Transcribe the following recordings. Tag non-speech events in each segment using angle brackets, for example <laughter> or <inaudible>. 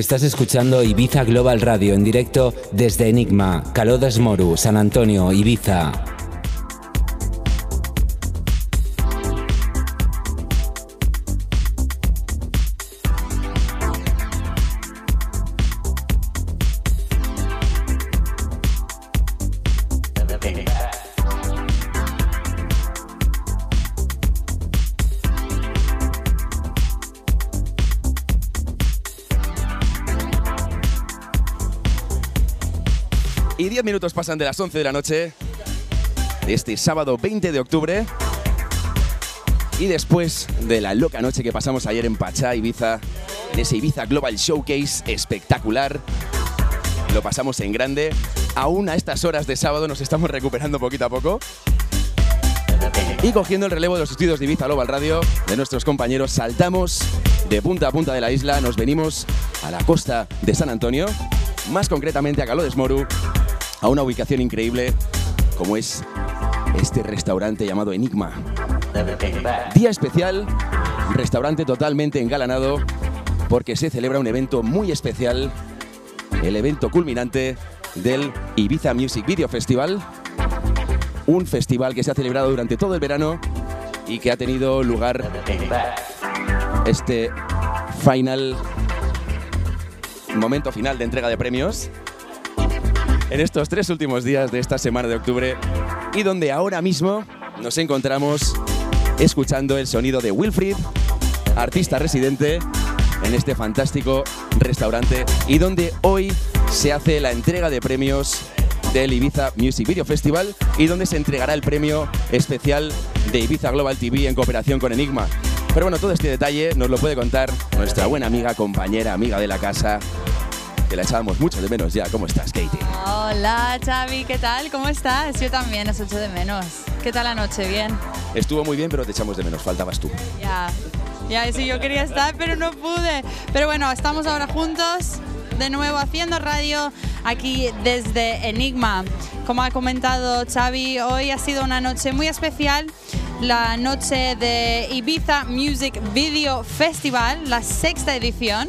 Estás escuchando Ibiza Global Radio en directo desde Enigma, Calodas Moru, San Antonio, Ibiza. Minutos pasan de las 11 de la noche de este sábado 20 de octubre. Y después de la loca noche que pasamos ayer en Pachá, Ibiza, en ese Ibiza Global Showcase espectacular, lo pasamos en grande. Aún a estas horas de sábado nos estamos recuperando poquito a poco. Y cogiendo el relevo de los estudios de Ibiza Global Radio, de nuestros compañeros, saltamos de punta a punta de la isla, nos venimos a la costa de San Antonio, más concretamente a Calo de Moru, a una ubicación increíble como es este restaurante llamado Enigma. Día especial, restaurante totalmente engalanado porque se celebra un evento muy especial, el evento culminante del Ibiza Music Video Festival, un festival que se ha celebrado durante todo el verano y que ha tenido lugar este final momento final de entrega de premios en estos tres últimos días de esta semana de octubre y donde ahora mismo nos encontramos escuchando el sonido de Wilfried, artista residente en este fantástico restaurante y donde hoy se hace la entrega de premios del Ibiza Music Video Festival y donde se entregará el premio especial de Ibiza Global TV en cooperación con Enigma. Pero bueno, todo este detalle nos lo puede contar nuestra buena amiga, compañera, amiga de la casa, que la echábamos mucho de menos ya. ¿Cómo estás, Katie? Hola, Xavi, ¿qué tal? ¿Cómo estás? Yo también os echo de menos. ¿Qué tal la noche? ¿Bien? Estuvo muy bien, pero te echamos de menos. Faltabas tú. Ya, ya, sí, yo quería estar, pero no pude. Pero bueno, estamos ahora juntos, de nuevo haciendo radio aquí desde Enigma. Como ha comentado Xavi, hoy ha sido una noche muy especial la noche de Ibiza Music Video Festival, la sexta edición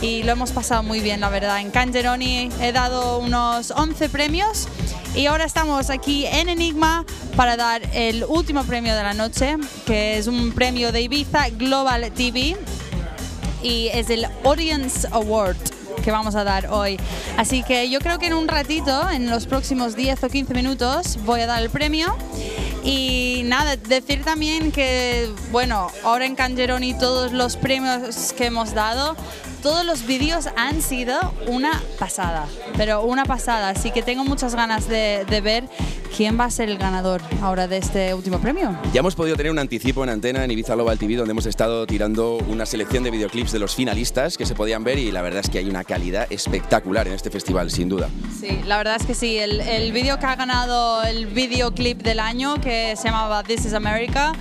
y lo hemos pasado muy bien, la verdad. En Cangeroni he dado unos 11 premios y ahora estamos aquí en Enigma para dar el último premio de la noche, que es un premio de Ibiza Global TV y es el Audience Award que vamos a dar hoy. Así que yo creo que en un ratito, en los próximos 10 o 15 minutos, voy a dar el premio. Y nada, decir también que, bueno, ahora en Cangeroni todos los premios que hemos dado todos los vídeos han sido una pasada, pero una pasada. Así que tengo muchas ganas de, ver quién va a ser el ganador ahora de este último premio. Ya hemos podido tener un anticipo en antena en Ibiza Global TV donde hemos estado tirando una selección de videoclips de los finalistas que se podían ver y la verdad es que hay una calidad espectacular en este festival, sin duda. Sí, la verdad es que sí. El, el vídeo que ha ganado el videoclip del año que se llamaba This is America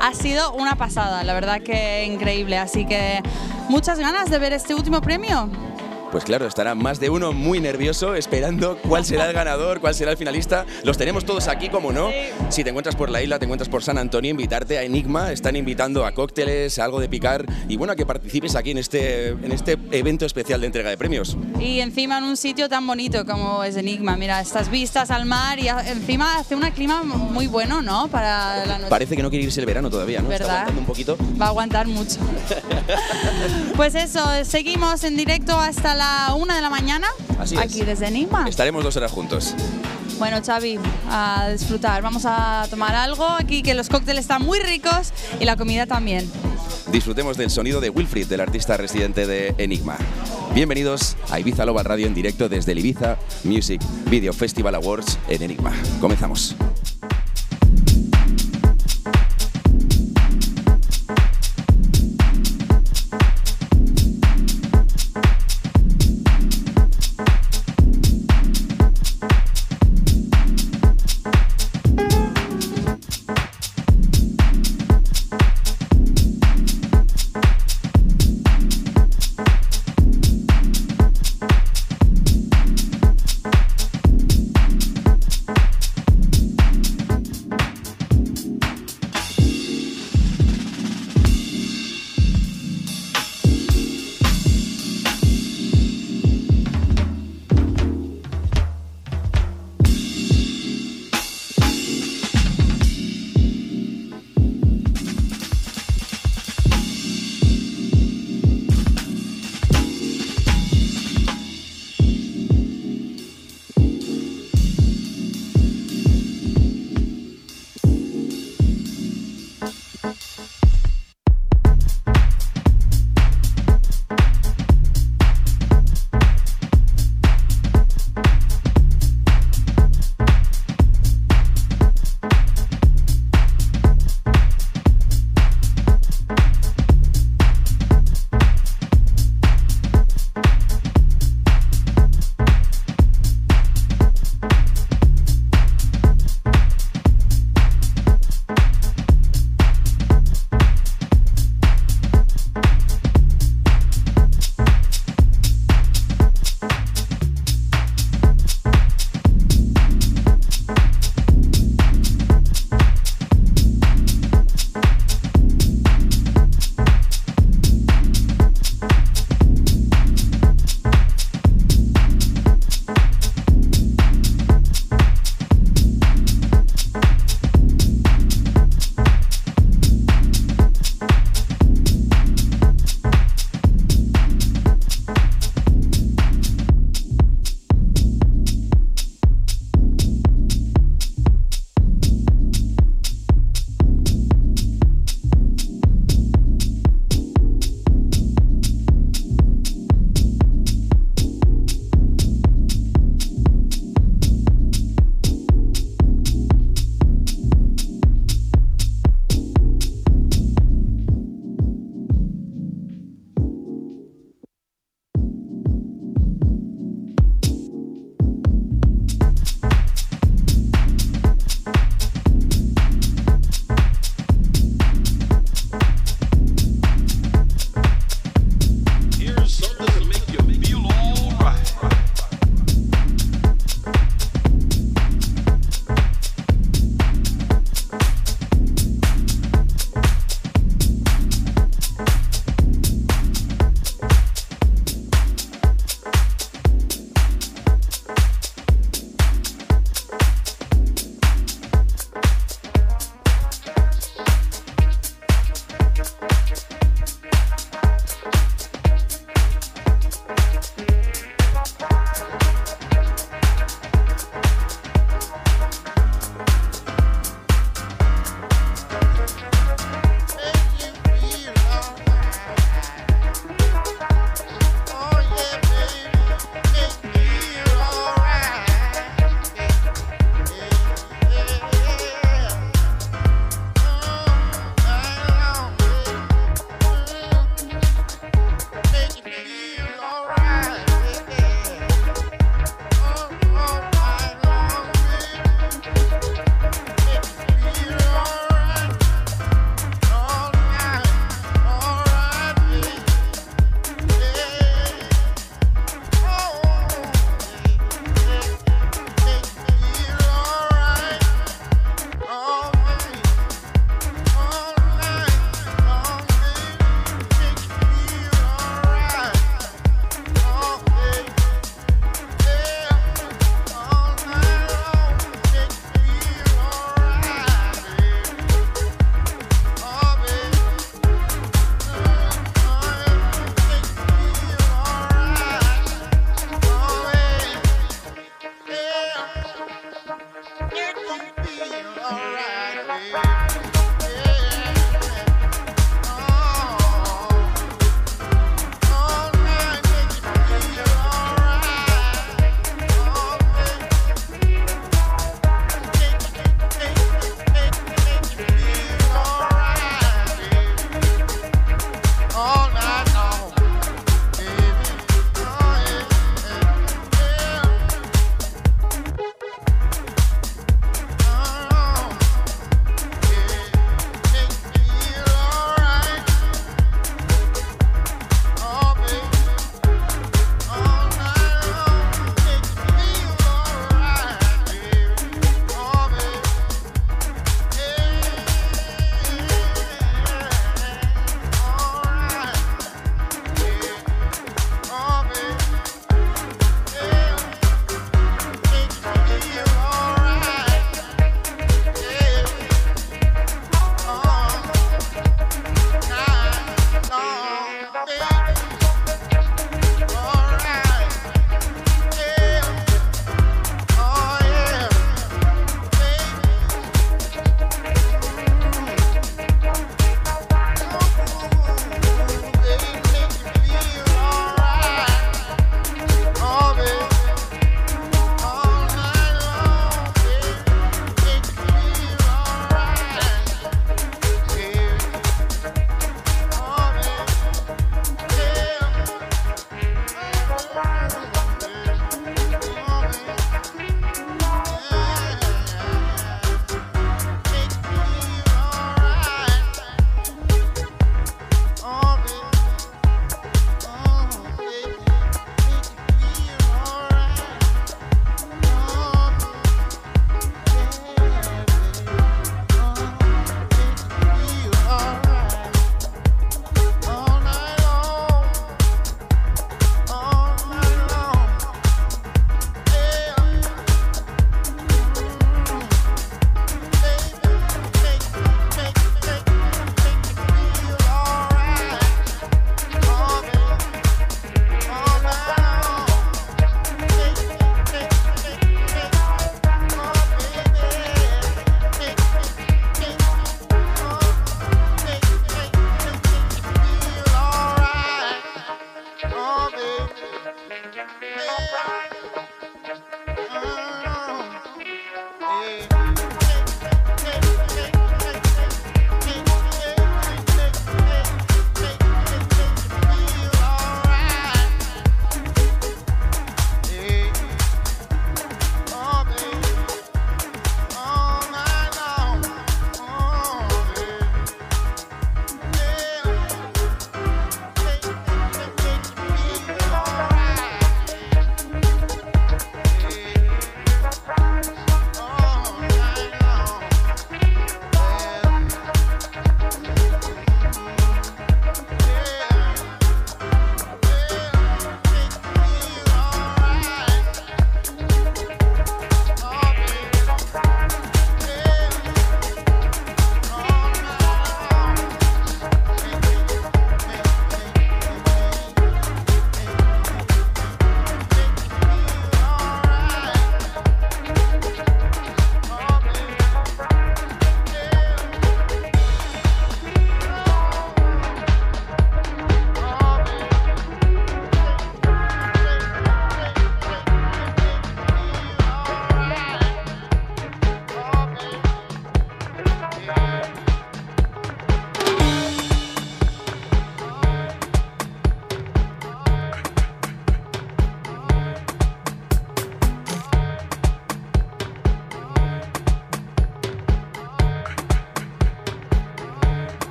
ha sido una pasada, la verdad que increíble. Así que muchas ganas de ver este último premio. Pues claro, estará más de uno muy nervioso esperando cuál será el ganador, cuál será el finalista. Los tenemos todos aquí, como no. Si te encuentras por la isla, te encuentras por San Antonio, invitarte a Enigma. Están invitando a cócteles, a algo de picar y bueno, a que participes aquí en este, en este evento especial de entrega de premios. Y encima en un sitio tan bonito como es Enigma. Mira, estas vistas al mar y encima hace un clima muy bueno, ¿no? Para la noche. Parece que no quiere irse el verano todavía, ¿no? ¿Verdad? Está aguantando un poquito. Va a aguantar mucho. <laughs> pues eso, seguimos en directo hasta la una de la mañana. Así aquí es. desde Enigma. Estaremos dos horas juntos. Bueno, Xavi, a disfrutar. Vamos a tomar algo aquí, que los cócteles están muy ricos y la comida también. Disfrutemos del sonido de Wilfried, del artista residente de Enigma. Bienvenidos a Ibiza Global Radio en directo desde el Ibiza Music Video Festival Awards en Enigma. Comenzamos.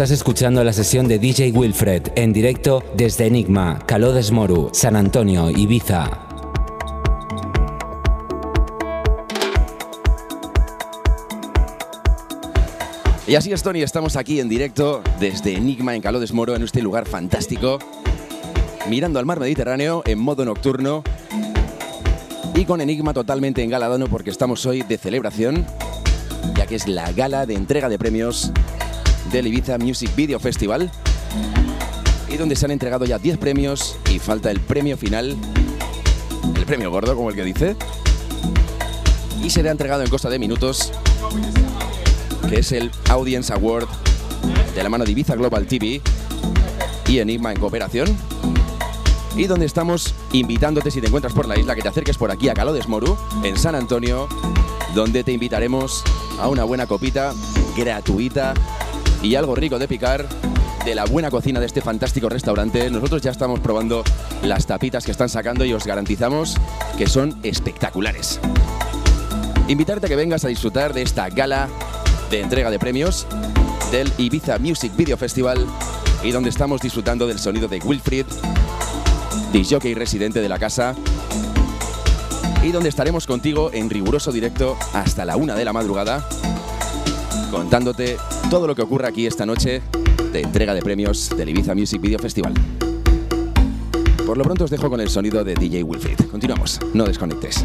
Estás escuchando la sesión de DJ Wilfred en directo desde Enigma, Calodes Moru, San Antonio, Ibiza. Y así es, Tony, estamos aquí en directo desde Enigma en Calodes Moro, en este lugar fantástico, mirando al mar Mediterráneo en modo nocturno y con Enigma totalmente engaladano porque estamos hoy de celebración, ya que es la gala de entrega de premios del Ibiza Music Video Festival y donde se han entregado ya 10 premios y falta el premio final, el premio gordo como el que dice, y será entregado en costa de minutos, que es el Audience Award de la mano de Ibiza Global TV y Enigma en cooperación. Y donde estamos invitándote, si te encuentras por la isla, que te acerques por aquí a Calo de Moru, en San Antonio, donde te invitaremos a una buena copita gratuita y algo rico de picar de la buena cocina de este fantástico restaurante. Nosotros ya estamos probando las tapitas que están sacando y os garantizamos que son espectaculares. Invitarte a que vengas a disfrutar de esta gala de entrega de premios del Ibiza Music Video Festival y donde estamos disfrutando del sonido de Wilfried, y residente de la casa, y donde estaremos contigo en riguroso directo hasta la una de la madrugada contándote todo lo que ocurre aquí esta noche de entrega de premios del Ibiza Music Video Festival. Por lo pronto os dejo con el sonido de DJ Wilfried. Continuamos, no desconectes.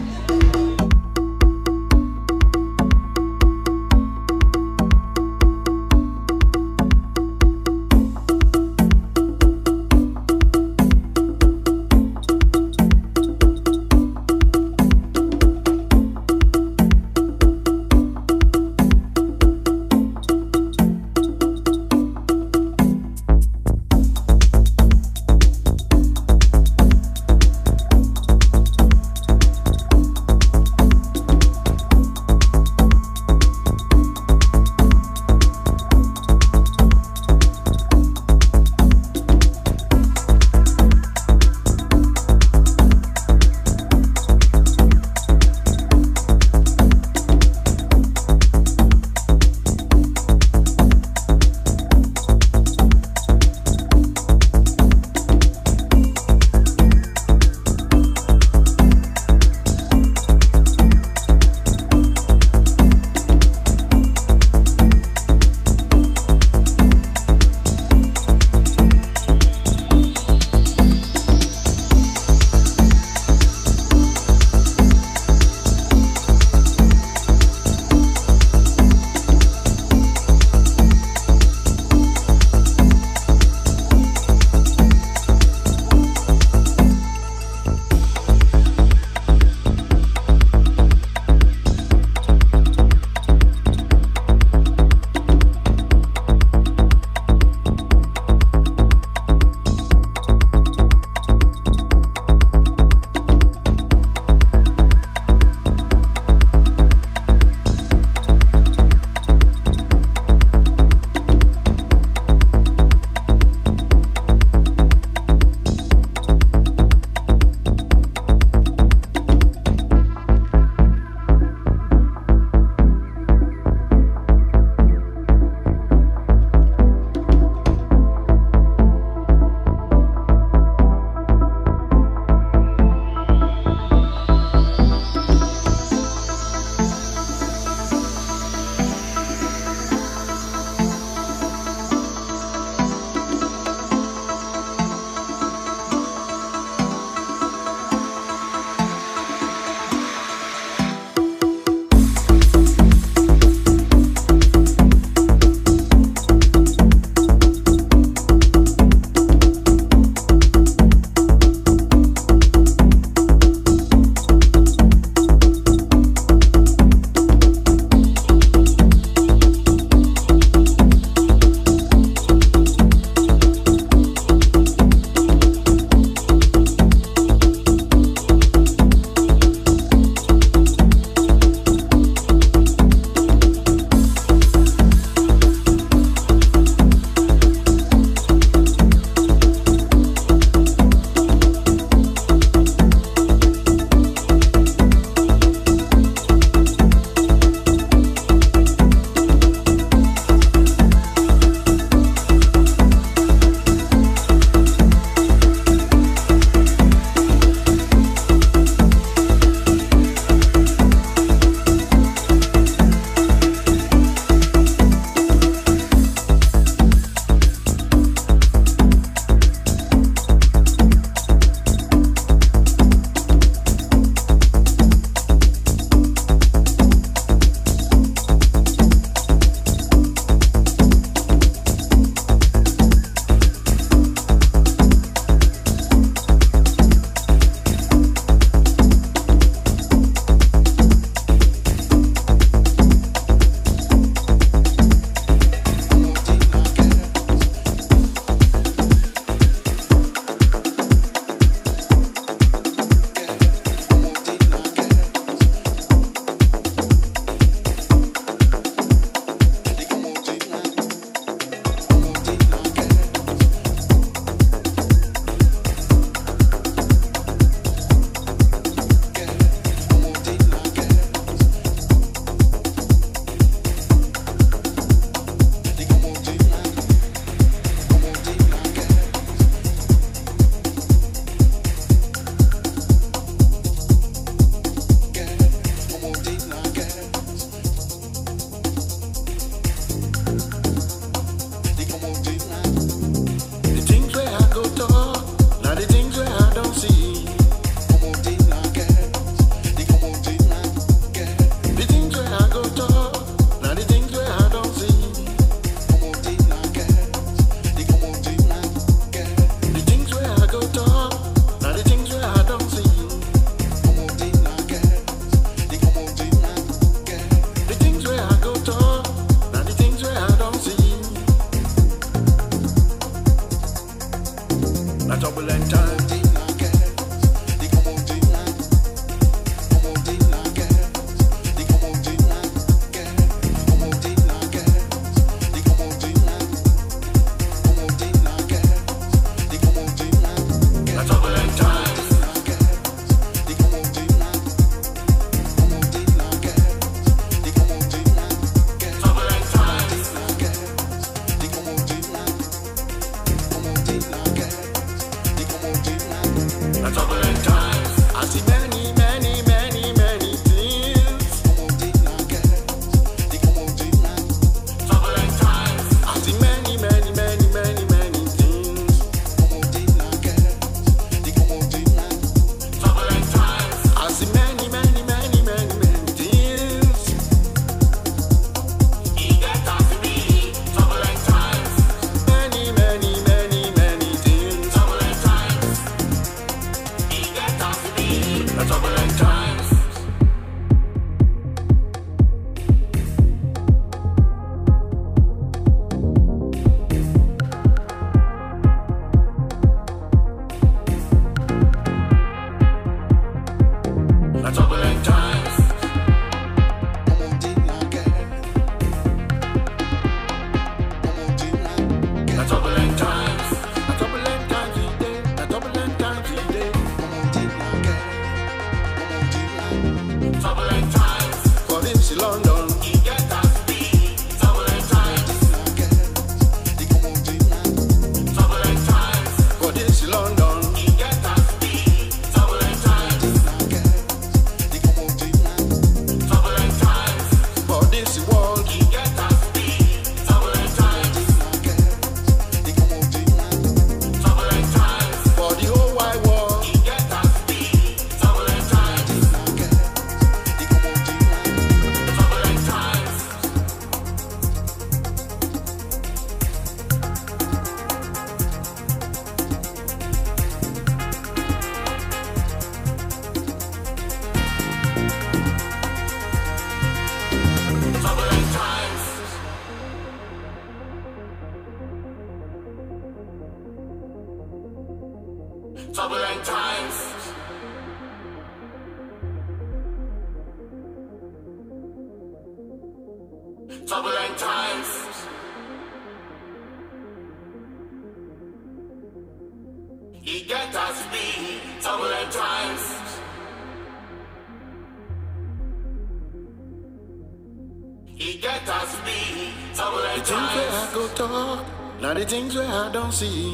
don't see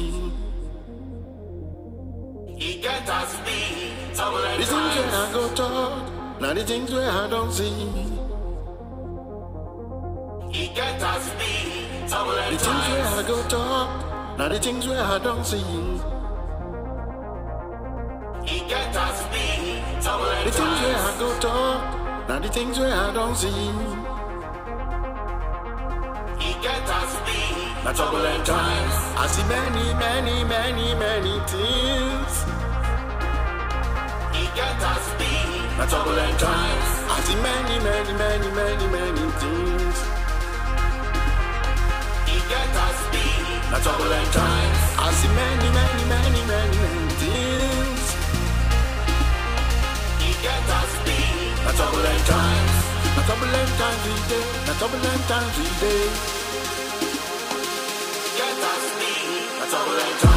the turbulent times. I see many, many, many, many, many things. It get us speed. The turbulent times. I see many, many, many, many, many things. It get us speed. The turbulent times. The turbulent times we day. The turbulent times we day. Get us speed. The turbulent times.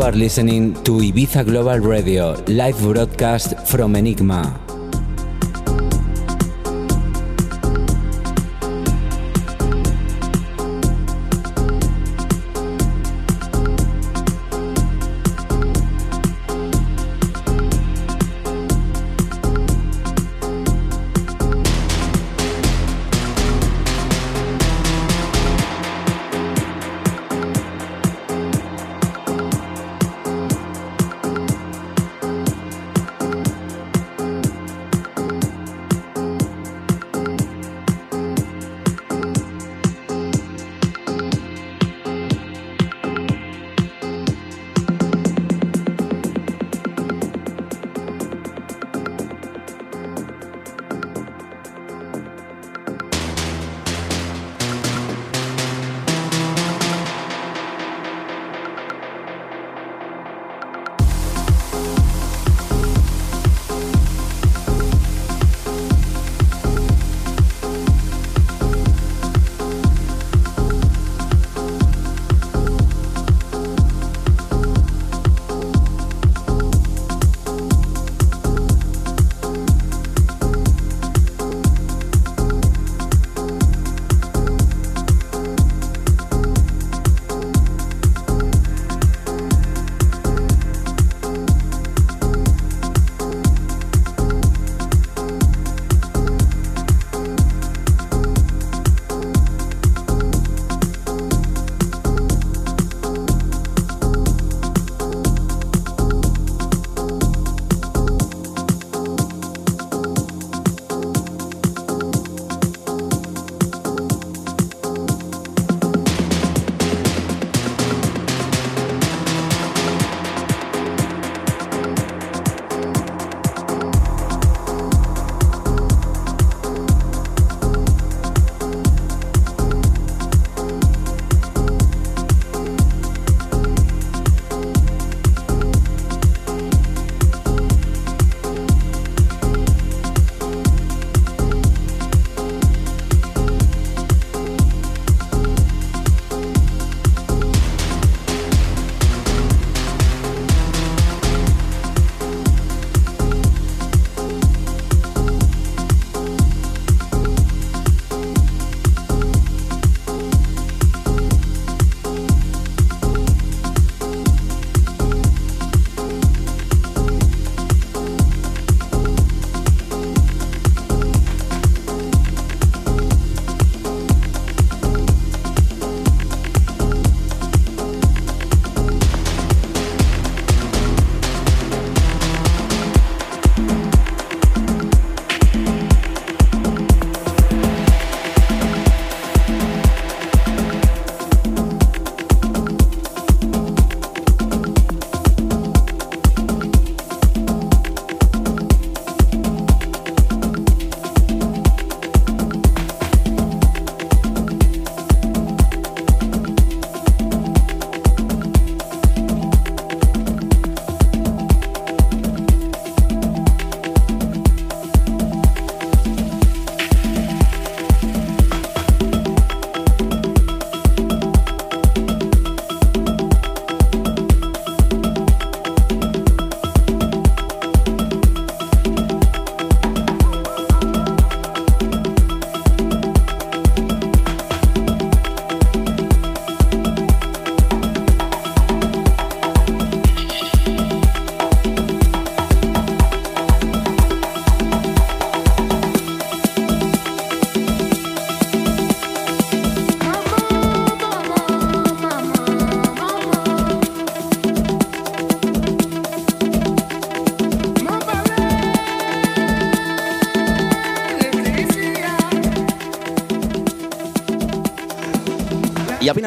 Are listening to Ibiza Global Radio, live broadcast from Enigma.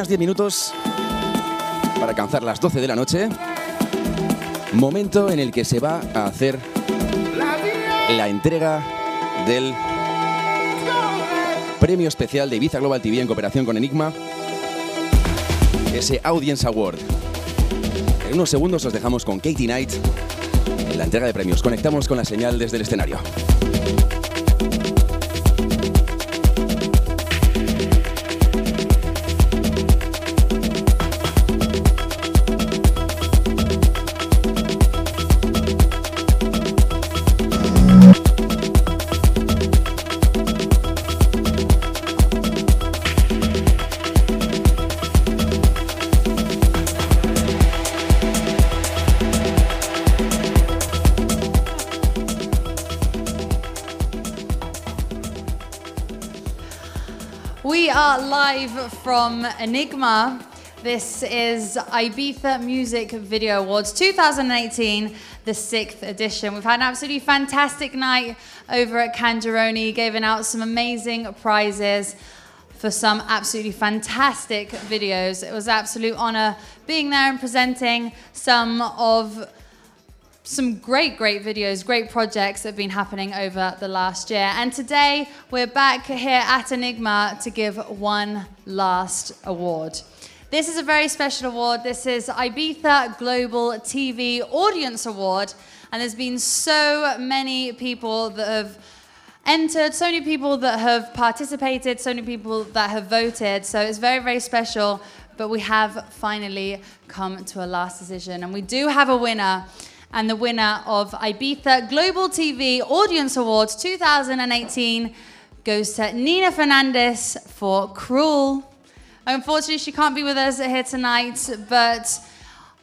Apenas 10 minutos para alcanzar las 12 de la noche. Momento en el que se va a hacer la entrega del premio especial de Ibiza Global TV en cooperación con Enigma, ese Audience Award. En unos segundos os dejamos con Katie Knight en la entrega de premios. Conectamos con la señal desde el escenario. Live from Enigma. This is Ibiza Music Video Awards 2018, the sixth edition. We've had an absolutely fantastic night over at Cangeroni, giving out some amazing prizes for some absolutely fantastic videos. It was an absolute honor being there and presenting some of some great, great videos, great projects that have been happening over the last year. And today we're back here at Enigma to give one last award. This is a very special award. This is Ibiza Global TV Audience Award. And there's been so many people that have entered, so many people that have participated, so many people that have voted. So it's very, very special. But we have finally come to a last decision. And we do have a winner and the winner of Ibiza Global TV Audience Awards 2018 goes to Nina Fernandez for Cruel. Unfortunately, she can't be with us here tonight, but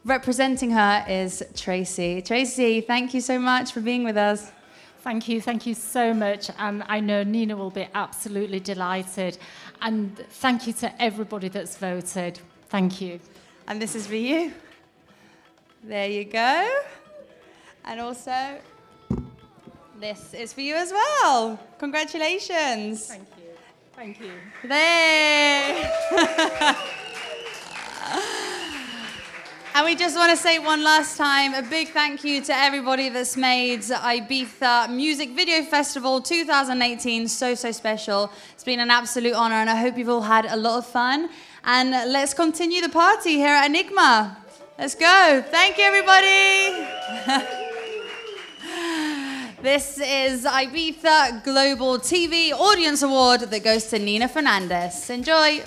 representing her is Tracy. Tracy, thank you so much for being with us. Thank you, thank you so much. And I know Nina will be absolutely delighted. And thank you to everybody that's voted. Thank you. And this is for you. There you go. And also, this is for you as well. Congratulations. Thank you. Thank you. There. <laughs> and we just want to say one last time a big thank you to everybody that's made Ibiza Music Video Festival 2018 so, so special. It's been an absolute honor, and I hope you've all had a lot of fun. And let's continue the party here at Enigma. Let's go. Thank you, everybody. <laughs> This is Ibiza Global TV Audience Award that goes to Nina Fernandez. Enjoy.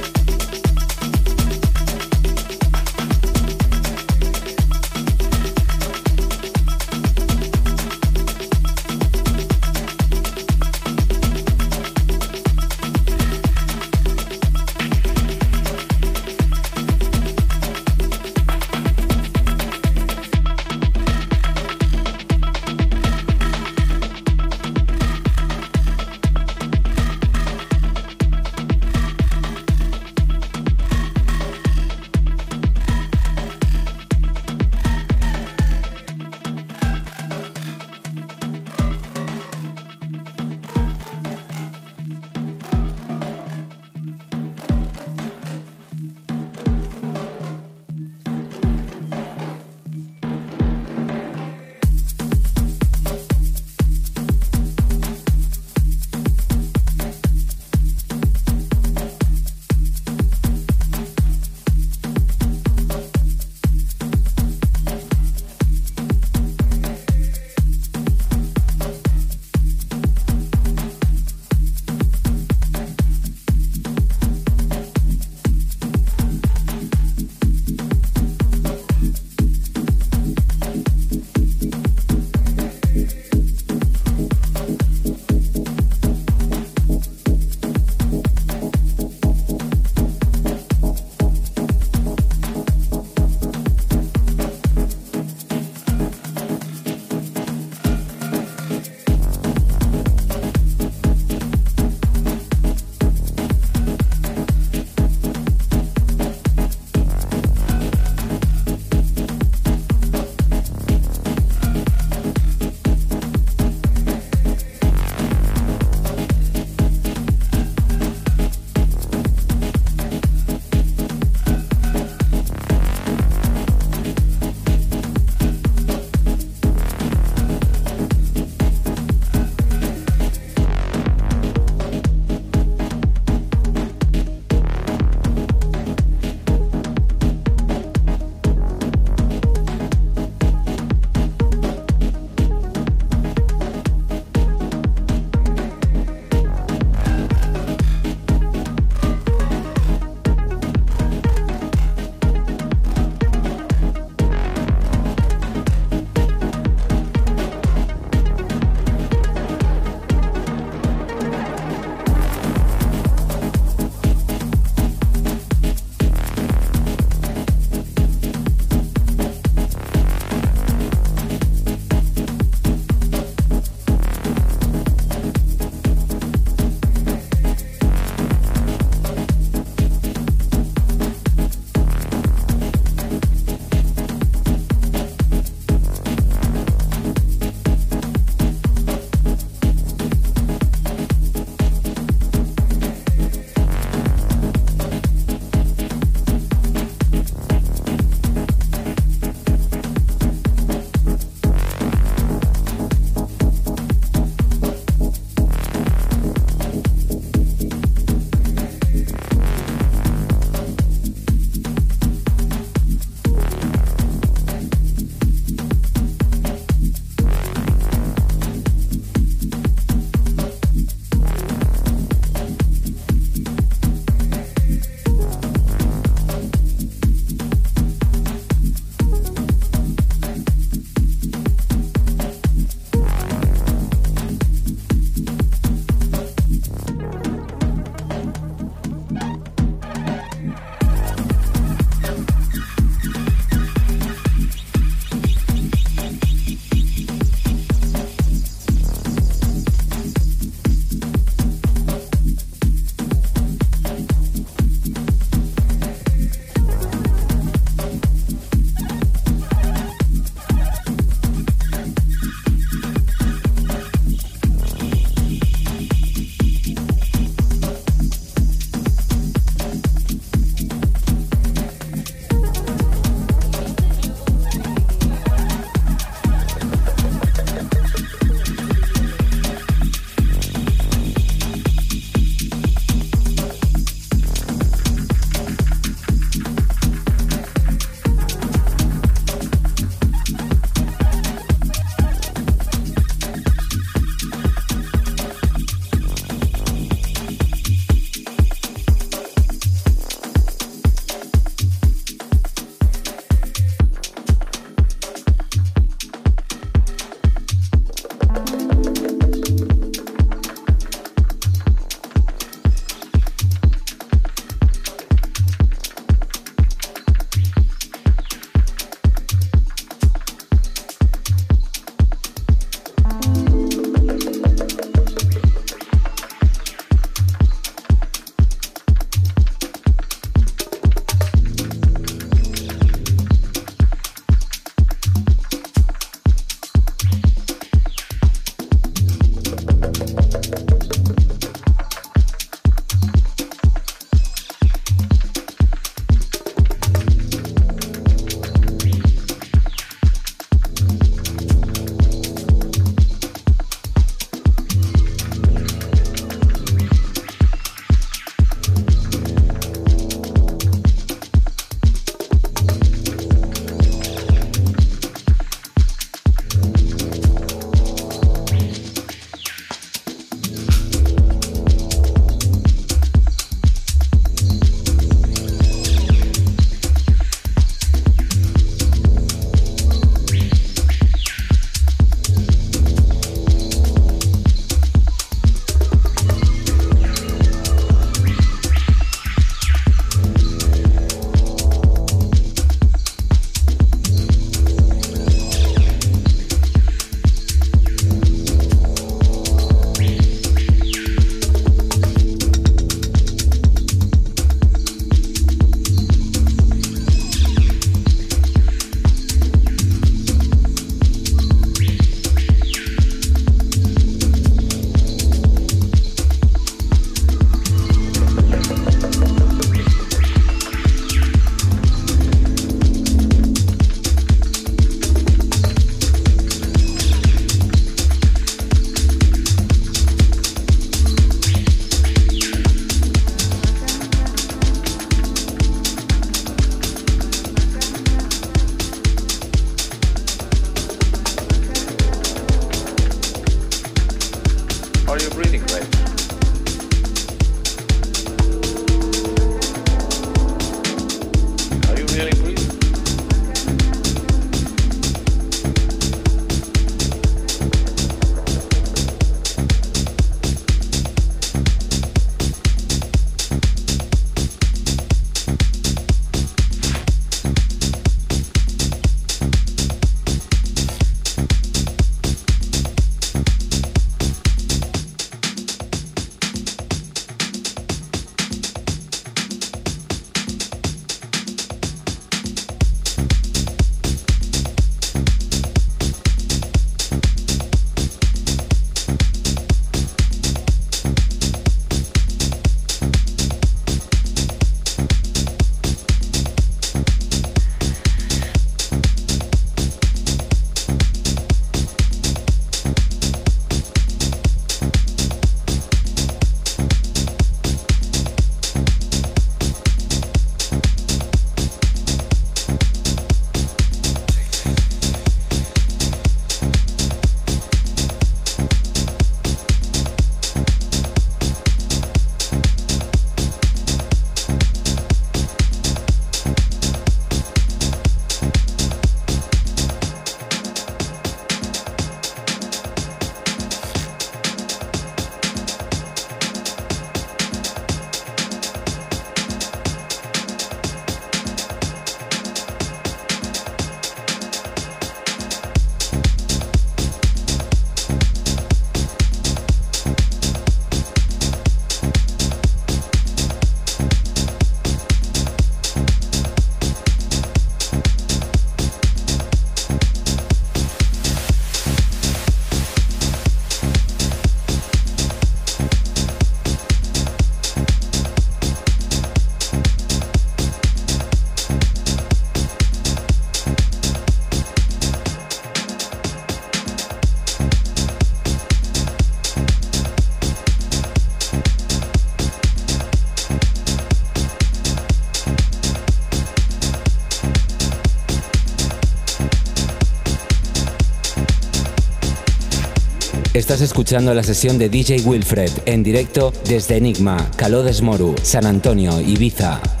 Estás escuchando la sesión de DJ Wilfred en directo desde Enigma, Calodes Moru, San Antonio, Ibiza.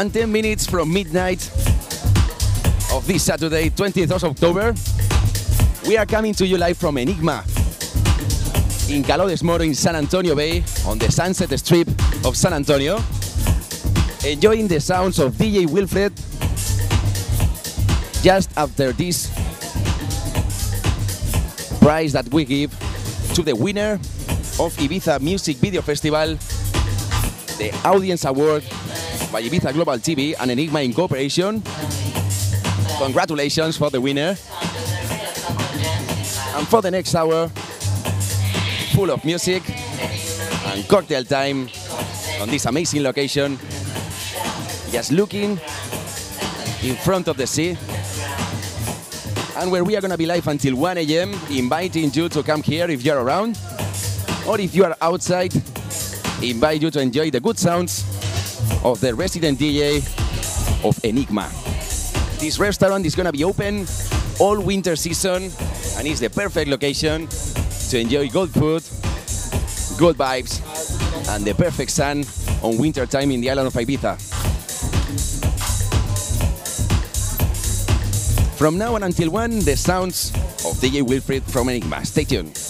And 10 minutes from midnight of this Saturday, 20th of October, we are coming to you live from Enigma in Calodes Moro in San Antonio Bay on the Sunset Strip of San Antonio, enjoying the sounds of DJ Wilfred just after this prize that we give to the winner of Ibiza Music Video Festival, the Audience Award by Ibiza Global TV and Enigma Incorporation. Congratulations for the winner. And for the next hour, full of music and cocktail time on this amazing location. Just looking in front of the sea. And where we are going to be live until 1 a.m., inviting you to come here if you're around. Or if you are outside, invite you to enjoy the good sounds of the resident DJ of Enigma. This restaurant is going to be open all winter season and is the perfect location to enjoy good food, good vibes, and the perfect sun on winter time in the island of Ibiza. From now on until 1, the sounds of DJ Wilfried from Enigma. Stay tuned.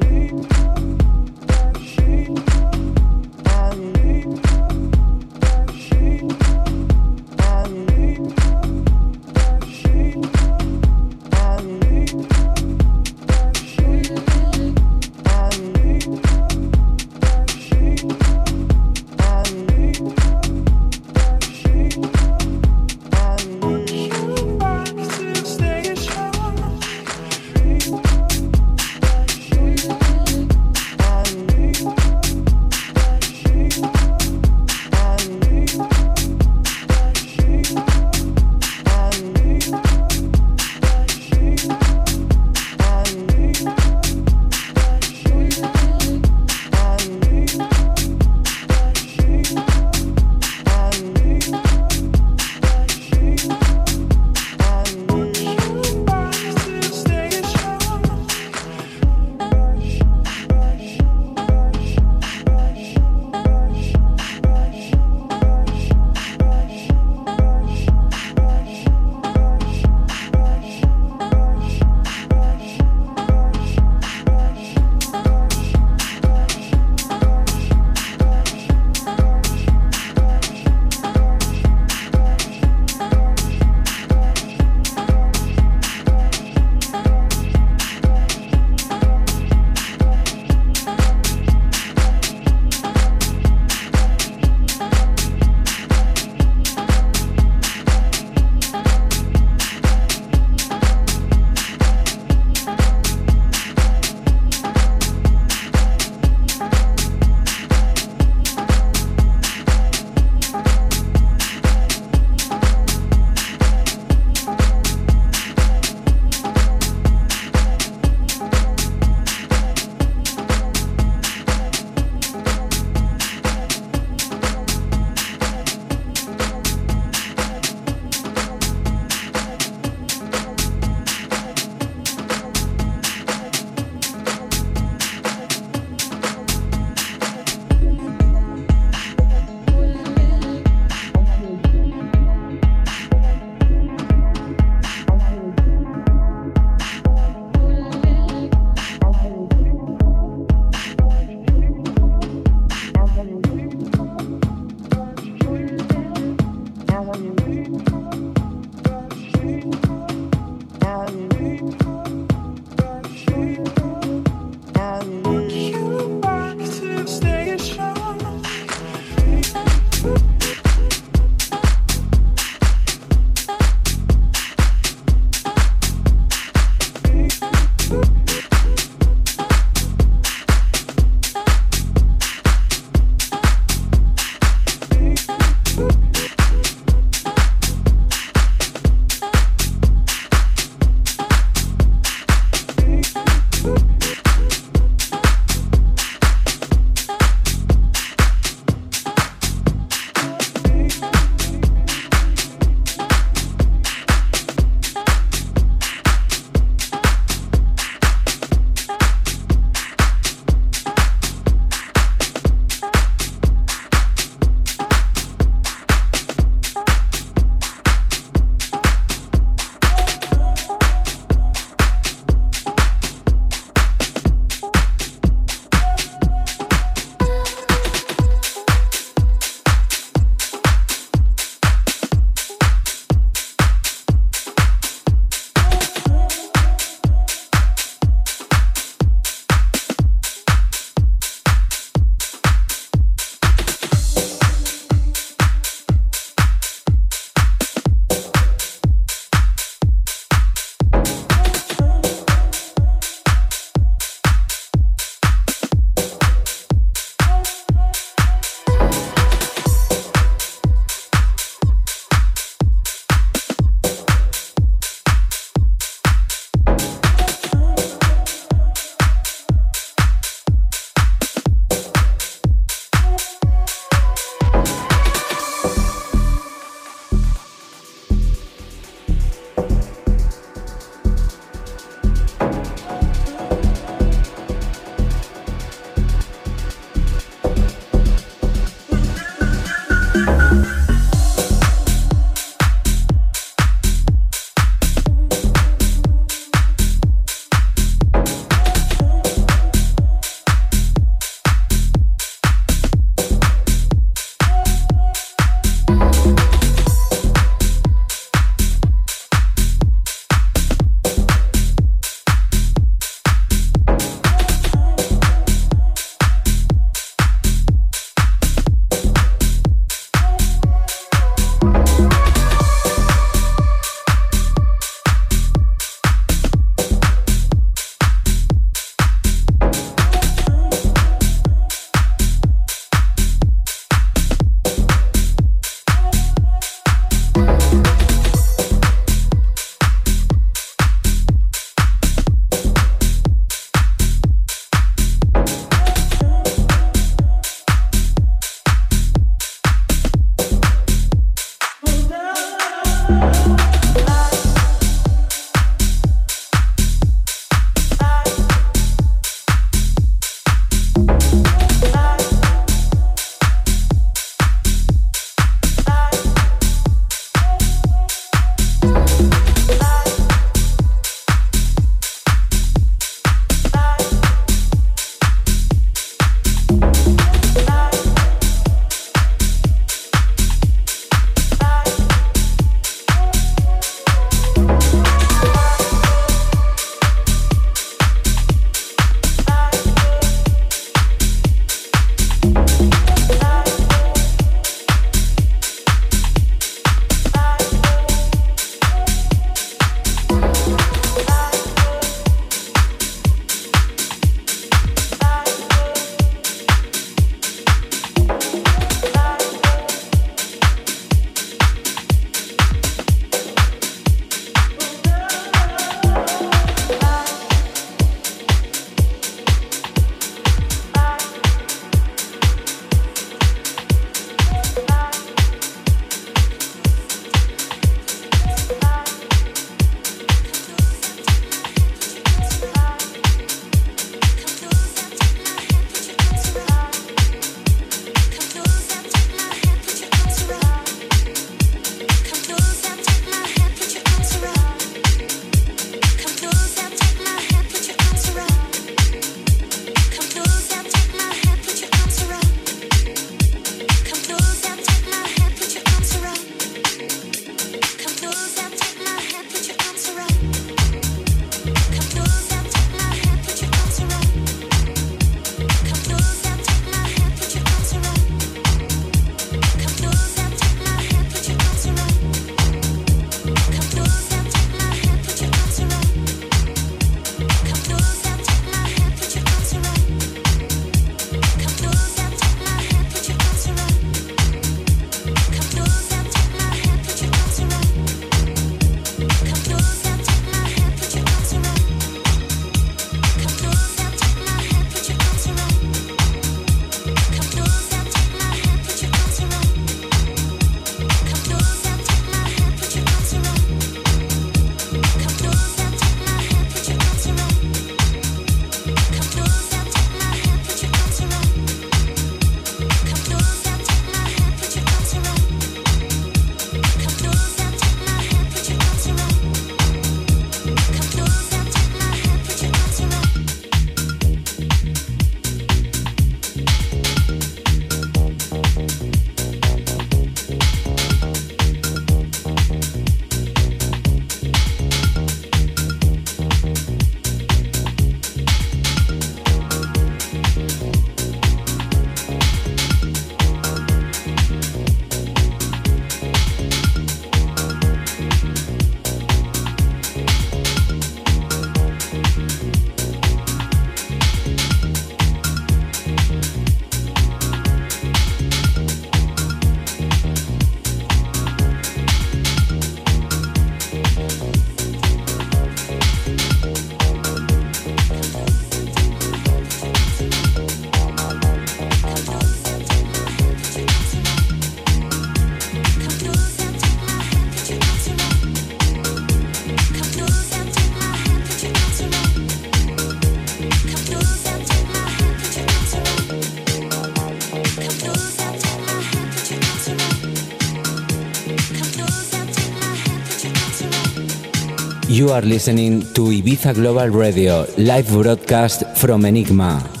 You are listening to Ibiza Global Radio, live broadcast from Enigma.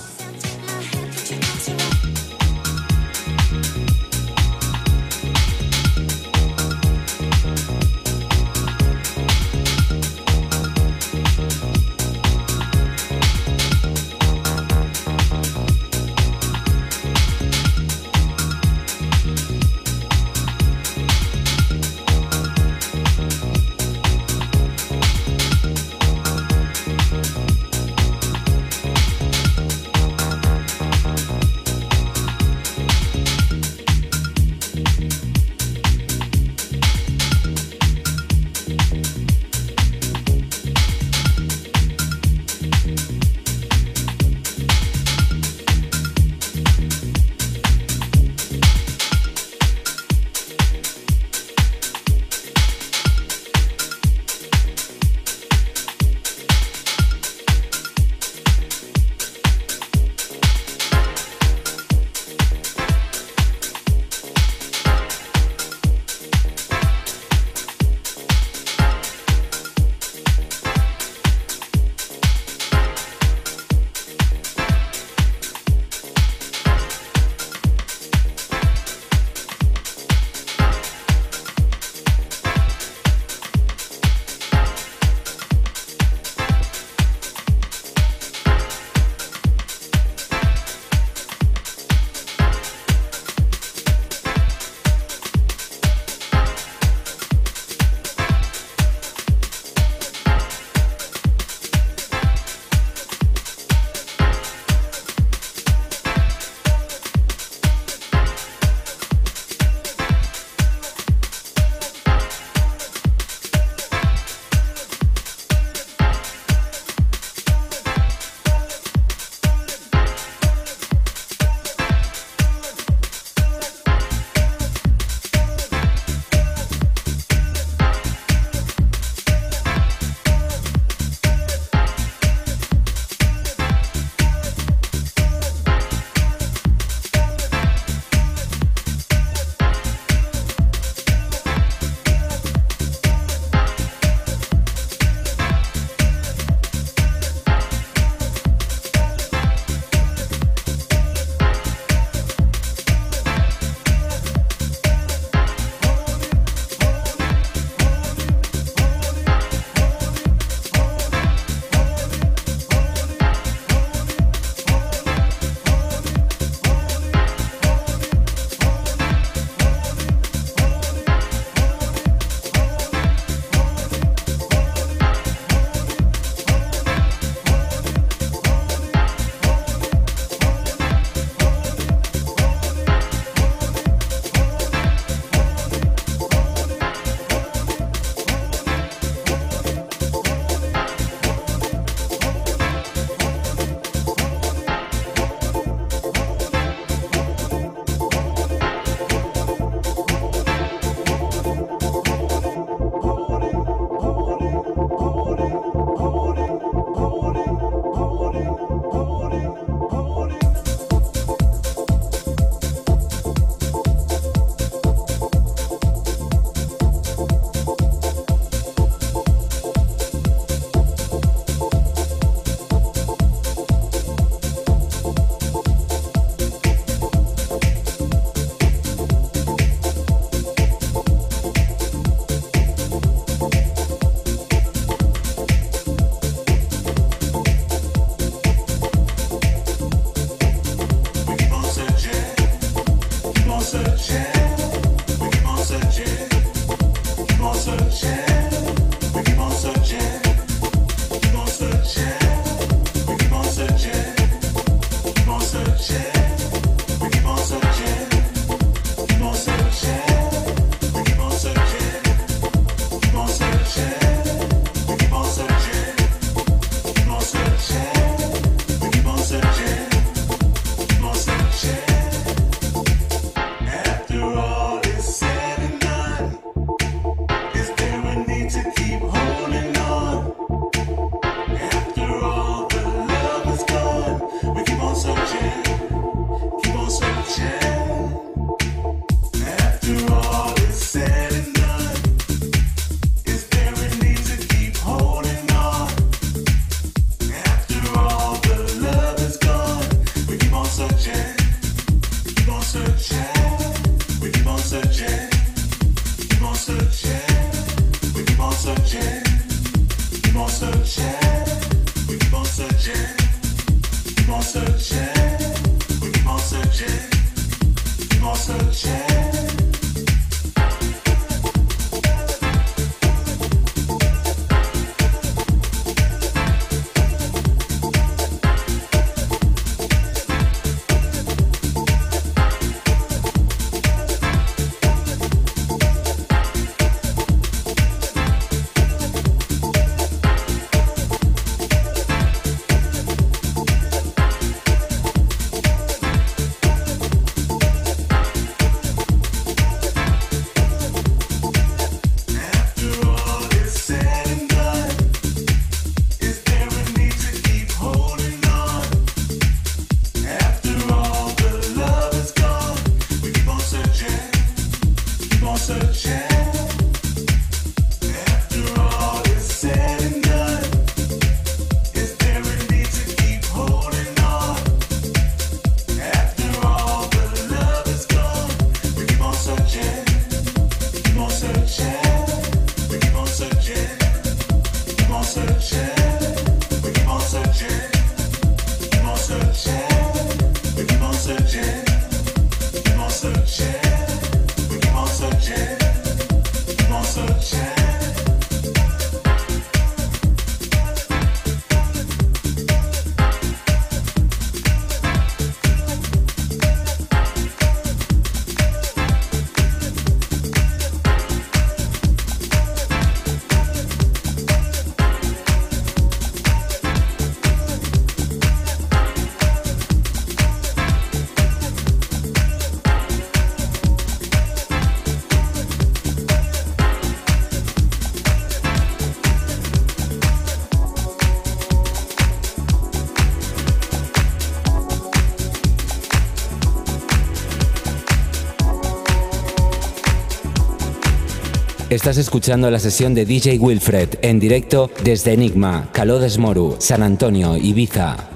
Estás escuchando la sesión de DJ Wilfred en directo desde Enigma, Caló Moru, San Antonio, Ibiza.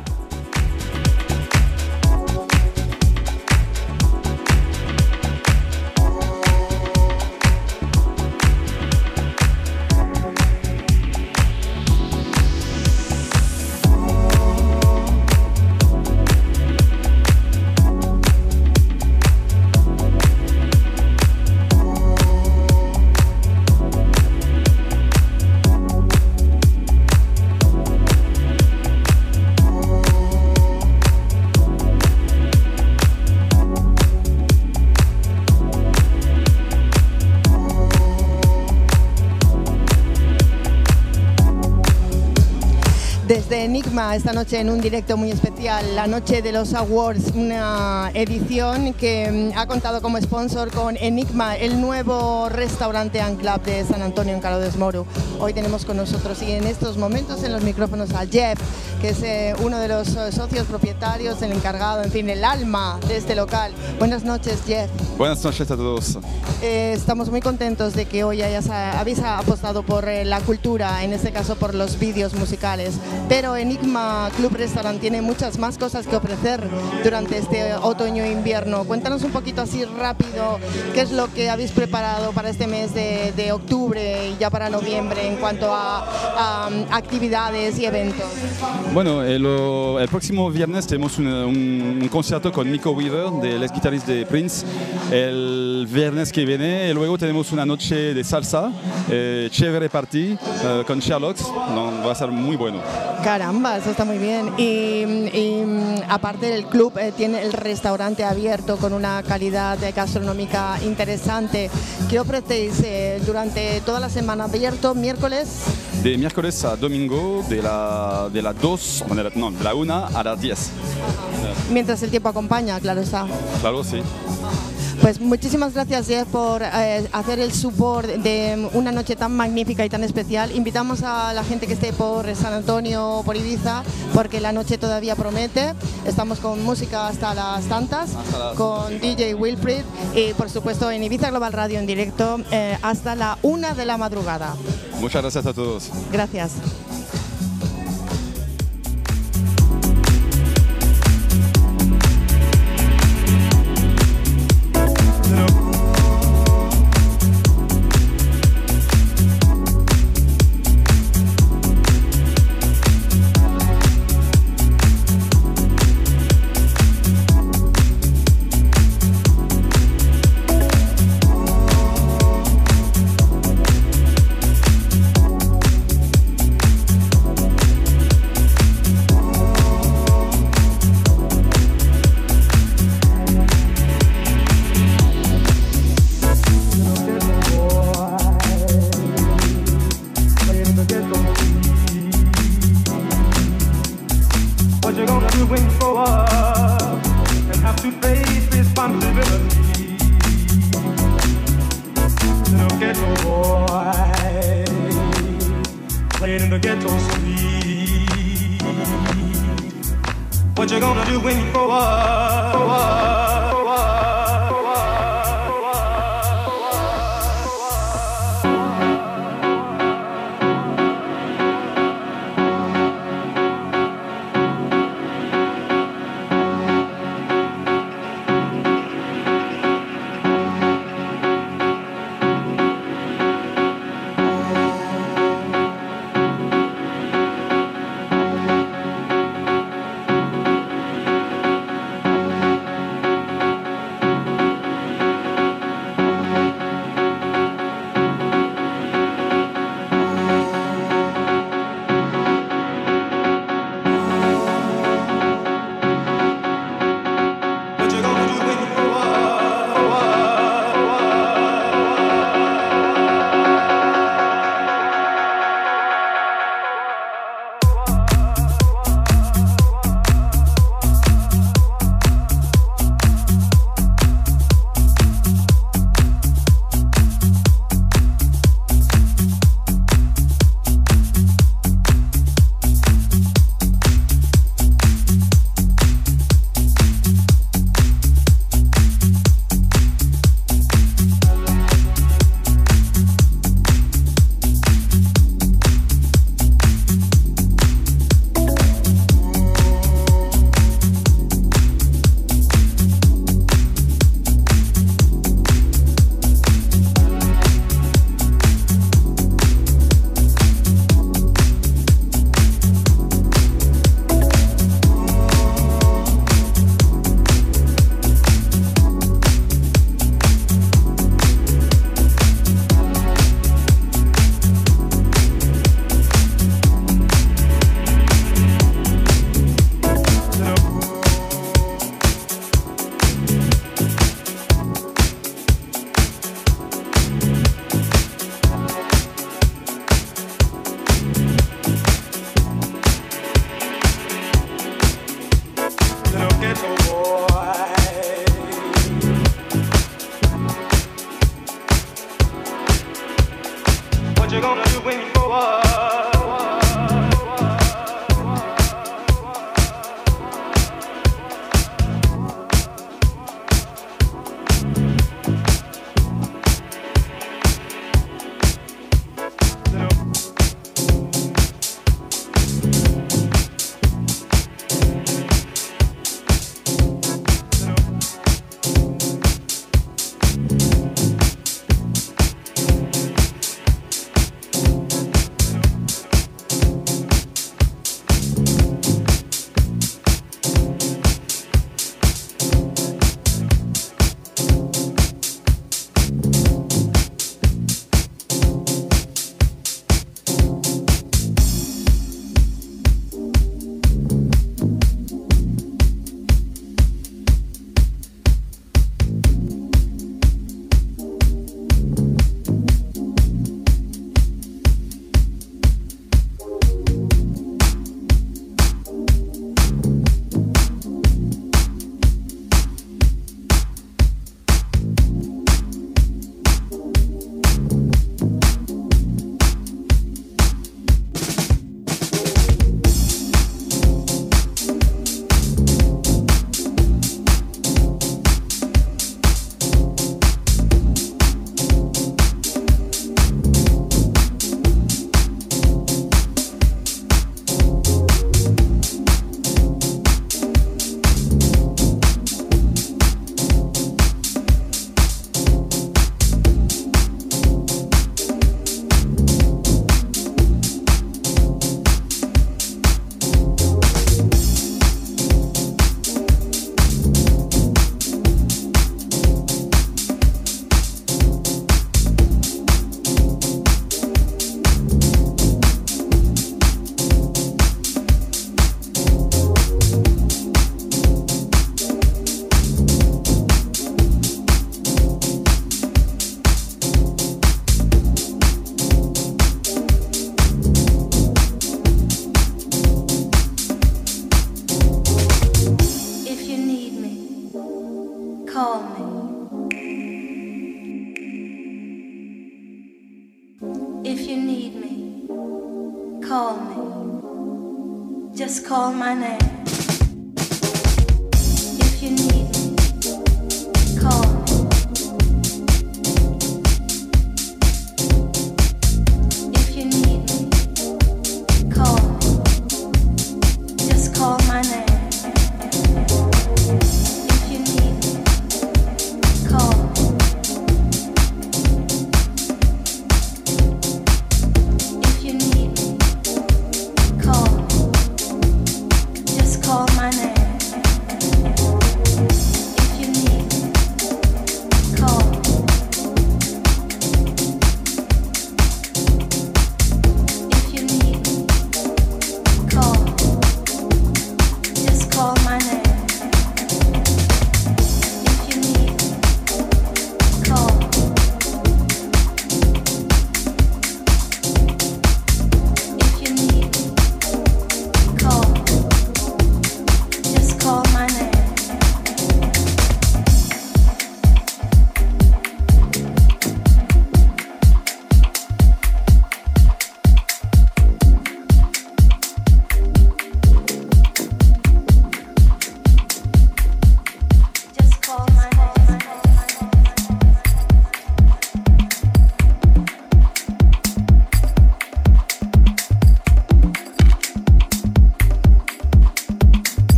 Esta noche en un directo muy especial, la noche de los Awards, una edición que mm, ha contado como sponsor con Enigma, el nuevo restaurante and club de San Antonio en Calo de Moro. Hoy tenemos con nosotros y en estos momentos en los micrófonos a Jeff, que es eh, uno de los eh, socios propietarios, el encargado, en fin, el alma de este local. Buenas noches, Jeff. Buenas noches a todos. Eh, estamos muy contentos de que hoy hayas, habéis apostado por la cultura, en este caso por los vídeos musicales, pero Enigma Club Restaurant tiene muchas más cosas que ofrecer durante este otoño e invierno. Cuéntanos un poquito así rápido qué es lo que habéis preparado para este mes de, octubre y ya para noviembre en cuanto a, actividades y eventos. Bueno, el, el próximo viernes tenemos un, concierto con Nico Weaver, del ex guitarrista de Prince, el viernes que viene. Y luego tenemos una noche de salsa, eh, chévere party, eh, con Sherlock. va a ser muy bueno. Caramba, eso está muy bien. Y, aparte del club, eh, tiene el restaurante abierto con una calidad gastronómica interesante. ¿Qué ofrecéis durante toda la semana? ¿Abierto miércoles? De miércoles a domingo, de la, de la 2, no, de la 1 a las 10. Mientras el tiempo acompaña, claro está. Claro, sí. Pues muchísimas gracias Jeff por eh, hacer el support de una noche tan magnífica y tan especial. Invitamos a la gente que esté por San Antonio o por Ibiza porque la noche todavía promete. Estamos con música hasta las tantas, con DJ Wilfried y por supuesto en Ibiza Global Radio en directo eh, hasta la una de la madrugada. Muchas gracias a todos. Gracias.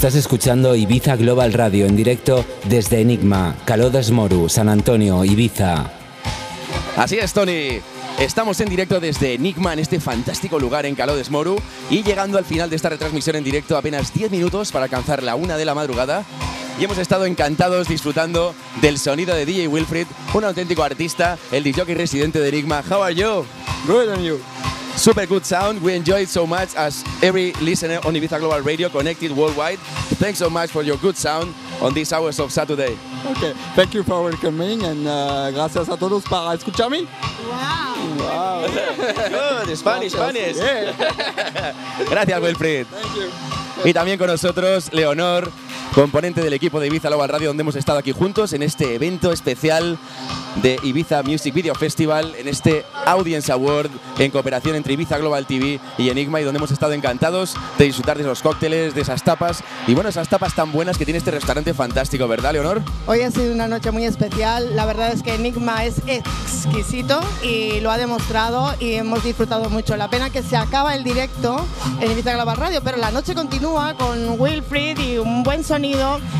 Estás escuchando Ibiza Global Radio en directo desde Enigma, Calodes Moru, San Antonio, Ibiza. Así es, Tony. Estamos en directo desde Enigma en este fantástico lugar en Calodes Moru y llegando al final de esta retransmisión en directo apenas 10 minutos para alcanzar la una de la madrugada. Y hemos estado encantados disfrutando del sonido de DJ Wilfried, un auténtico artista, el DJ residente de Enigma. How are you? Good and you? Super good sound. We enjoy it so much as every listener on Ibiza Global Radio connected worldwide. Thanks so much for your good sound on these hours of Saturday. Okay, thank you for welcoming and uh, gracias a todos para escucharme. Wow. Good, Spanish, Spanish. Yeah. <laughs> Gracias, Wilfried. Thank you. Y también con nosotros, Leonor, componente del equipo de Ibiza Global Radio, donde hemos estado aquí juntos en este evento especial de Ibiza Music Video Festival, en este Audience Award en cooperación entre Ibiza Global TV y Enigma, y donde hemos estado encantados de disfrutar de esos cócteles, de esas tapas, y bueno, esas tapas tan buenas que tiene este restaurante fantástico, ¿verdad, Leonor? Hoy ha sido una noche muy especial. La verdad es que Enigma es exquisito y lo ha demostrado y hemos disfrutado mucho. La pena que se acaba el directo en Ibiza Global Radio, pero la noche continúa con Wilfried y un buen sonido.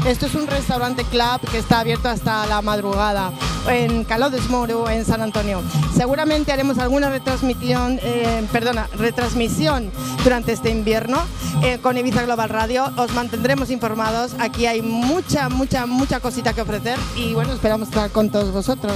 Esto es un restaurante club que está abierto hasta la madrugada en Calodes Moro, en San Antonio. Seguramente haremos alguna retransmisión, eh, perdona, retransmisión durante este invierno eh, con Ibiza Global Radio. Os mantendremos informados. Aquí hay mucha, mucha, mucha cosita que ofrecer y bueno, esperamos estar con todos vosotros.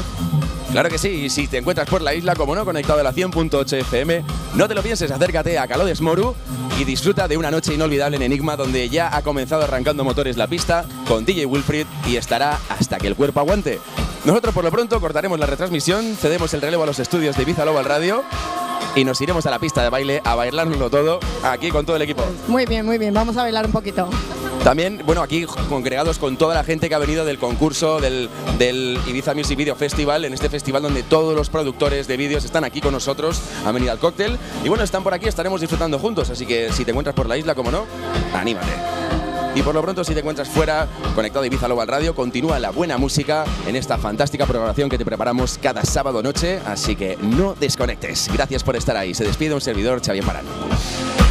Claro que sí, y si te encuentras por la isla, como no, conectado a la 100.8 FM, no te lo pienses, acércate a Calodes Moru y disfruta de una noche inolvidable en Enigma, donde ya ha comenzado arrancando motores la pista con DJ Wilfried y estará hasta que el cuerpo aguante. Nosotros por lo pronto cortaremos la retransmisión, cedemos el relevo a los estudios de Ibiza Radio y nos iremos a la pista de baile a bailárnoslo todo aquí con todo el equipo. Muy bien, muy bien. Vamos a bailar un poquito. También, bueno, aquí congregados con toda la gente que ha venido del concurso del, del Ibiza Music Video Festival, en este festival donde todos los productores de vídeos están aquí con nosotros, han venido al cóctel y bueno, están por aquí, estaremos disfrutando juntos, así que si te encuentras por la isla, como no, anímate. Y por lo pronto, si te encuentras fuera, conectado a Ibiza Global Radio, continúa la buena música en esta fantástica programación que te preparamos cada sábado noche, así que no desconectes. Gracias por estar ahí. Se despide un servidor, Xavier Marano.